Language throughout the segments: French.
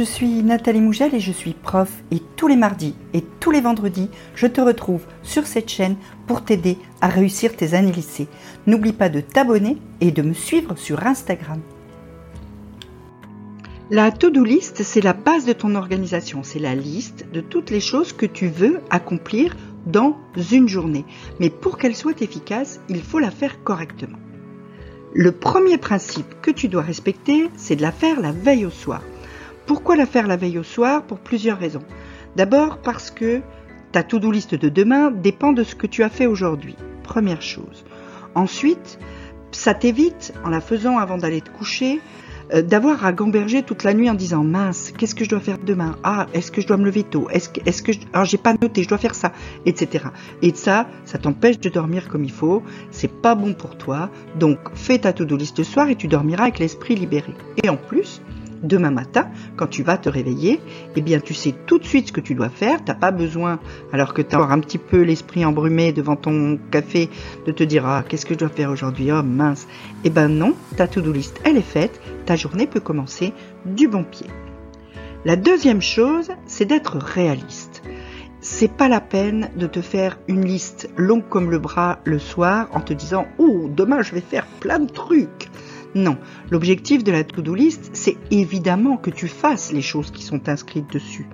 je suis Nathalie Mougel et je suis prof et tous les mardis et tous les vendredis, je te retrouve sur cette chaîne pour t'aider à réussir tes années lycée. N'oublie pas de t'abonner et de me suivre sur Instagram. La to-do list, c'est la base de ton organisation, c'est la liste de toutes les choses que tu veux accomplir dans une journée. Mais pour qu'elle soit efficace, il faut la faire correctement. Le premier principe que tu dois respecter, c'est de la faire la veille au soir. Pourquoi la faire la veille au soir? Pour plusieurs raisons. D'abord parce que ta to-do list de demain dépend de ce que tu as fait aujourd'hui. Première chose. Ensuite, ça t'évite, en la faisant avant d'aller te coucher, euh, d'avoir à gamberger toute la nuit en disant mince, qu'est-ce que je dois faire demain? Ah, est-ce que je dois me lever tôt? Est-ce que, je... alors j'ai pas noté, je dois faire ça, etc. Et ça, ça t'empêche de dormir comme il faut. C'est pas bon pour toi. Donc, fais ta to-do list ce soir et tu dormiras avec l'esprit libéré. Et en plus, demain matin, quand tu vas te réveiller, eh bien tu sais tout de suite ce que tu dois faire. T'as pas besoin, alors que tu as un petit peu l'esprit embrumé devant ton café, de te dire ah qu'est-ce que je dois faire aujourd'hui? Oh mince. Eh ben non, ta to-do list elle est faite. Ta journée peut commencer du bon pied. La deuxième chose, c'est d'être réaliste. C'est pas la peine de te faire une liste longue comme le bras le soir en te disant oh demain je vais faire plein de trucs. Non, l'objectif de la to-do list, c'est évidemment que tu fasses les choses qui sont inscrites dessus,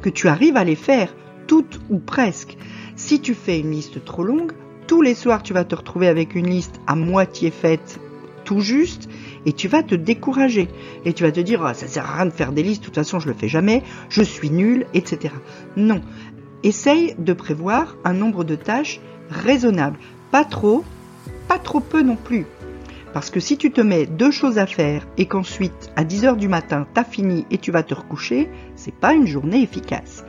que tu arrives à les faire toutes ou presque. Si tu fais une liste trop longue, tous les soirs tu vas te retrouver avec une liste à moitié faite, tout juste, et tu vas te décourager. Et tu vas te dire, ah, ça sert à rien de faire des listes, de toute façon je le fais jamais, je suis nul, etc. Non. Essaye de prévoir un nombre de tâches raisonnable. Pas trop, pas trop peu non plus. Parce que si tu te mets deux choses à faire et qu'ensuite, à 10 heures du matin, t'as fini et tu vas te recoucher, c'est pas une journée efficace.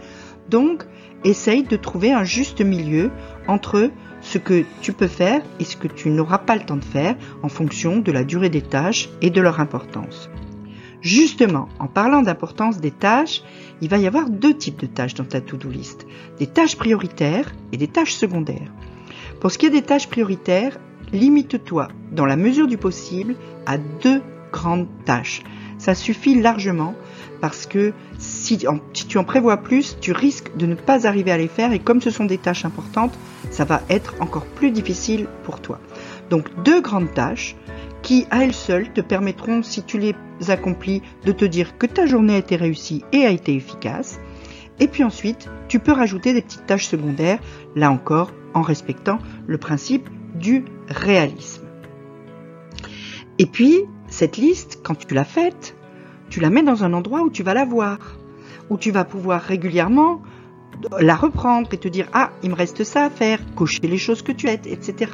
Donc, essaye de trouver un juste milieu entre ce que tu peux faire et ce que tu n'auras pas le temps de faire en fonction de la durée des tâches et de leur importance. Justement, en parlant d'importance des tâches, il va y avoir deux types de tâches dans ta to-do list. Des tâches prioritaires et des tâches secondaires. Pour ce qui est des tâches prioritaires, limite-toi, dans la mesure du possible, à deux grandes tâches. Ça suffit largement parce que si, tu en prévois plus, tu risques de ne pas arriver à les faire et comme ce sont des tâches importantes, ça va être encore plus difficile pour toi. Donc deux grandes tâches qui à elles seules te permettront, si tu les accomplis, de te dire que ta journée a été réussie et a été efficace. Et puis ensuite, tu peux rajouter des petites tâches secondaires, là encore en respectant le principe du réalisme. Et puis, cette liste, quand tu l'as faite, tu la mets dans un endroit où tu vas la voir, où tu vas pouvoir régulièrement la reprendre et te dire ah il me reste ça à faire, cocher les choses que tu as, etc.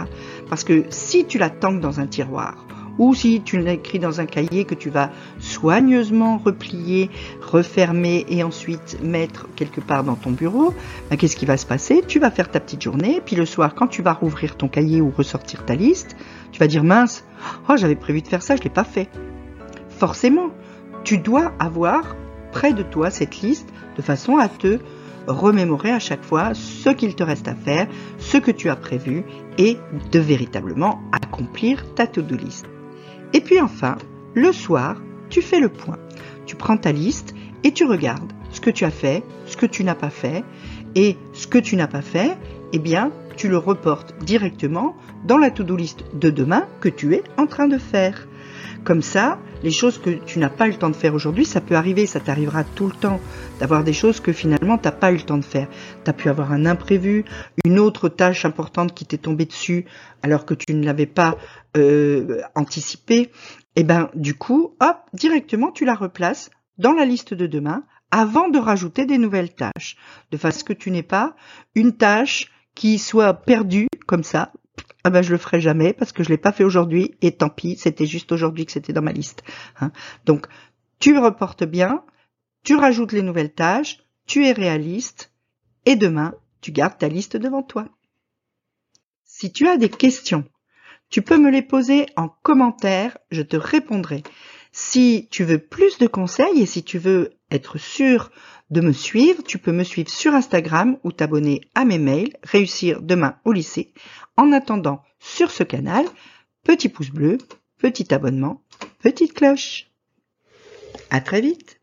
Parce que si tu la tanques dans un tiroir ou si tu l'écris dans un cahier que tu vas soigneusement replier, refermer et ensuite mettre quelque part dans ton bureau, ben, qu'est-ce qui va se passer? Tu vas faire ta petite journée, puis le soir, quand tu vas rouvrir ton cahier ou ressortir ta liste, tu vas dire mince, oh j'avais prévu de faire ça, je l'ai pas fait. Forcément, tu dois avoir près de toi cette liste de façon à te remémorer à chaque fois ce qu'il te reste à faire, ce que tu as prévu et de véritablement accomplir ta to-do list. Et puis enfin, le soir, tu fais le point. Tu prends ta liste et tu regardes ce que tu as fait, ce que tu n'as pas fait. Et ce que tu n'as pas fait, eh bien, tu le reportes directement dans la to-do list de demain que tu es en train de faire. Comme ça, les choses que tu n'as pas le temps de faire aujourd'hui, ça peut arriver, ça t'arrivera tout le temps d'avoir des choses que finalement tu n'as pas eu le temps de faire. Tu as pu avoir un imprévu, une autre tâche importante qui t'est tombée dessus alors que tu ne l'avais pas euh, anticipé. Et ben du coup, hop, directement tu la replaces dans la liste de demain avant de rajouter des nouvelles tâches, de façon que tu n'aies pas une tâche qui soit perdue comme ça, ah ben je le ferai jamais parce que je l'ai pas fait aujourd'hui et tant pis, c'était juste aujourd'hui que c'était dans ma liste. Hein. Donc tu reportes bien, tu rajoutes les nouvelles tâches, tu es réaliste et demain tu gardes ta liste devant toi. Si tu as des questions, tu peux me les poser en commentaire, je te répondrai. Si tu veux plus de conseils et si tu veux être sûr de me suivre, tu peux me suivre sur Instagram ou t'abonner à mes mails, réussir demain au lycée en attendant, sur ce canal, petit pouce bleu, petit abonnement, petite cloche. À très vite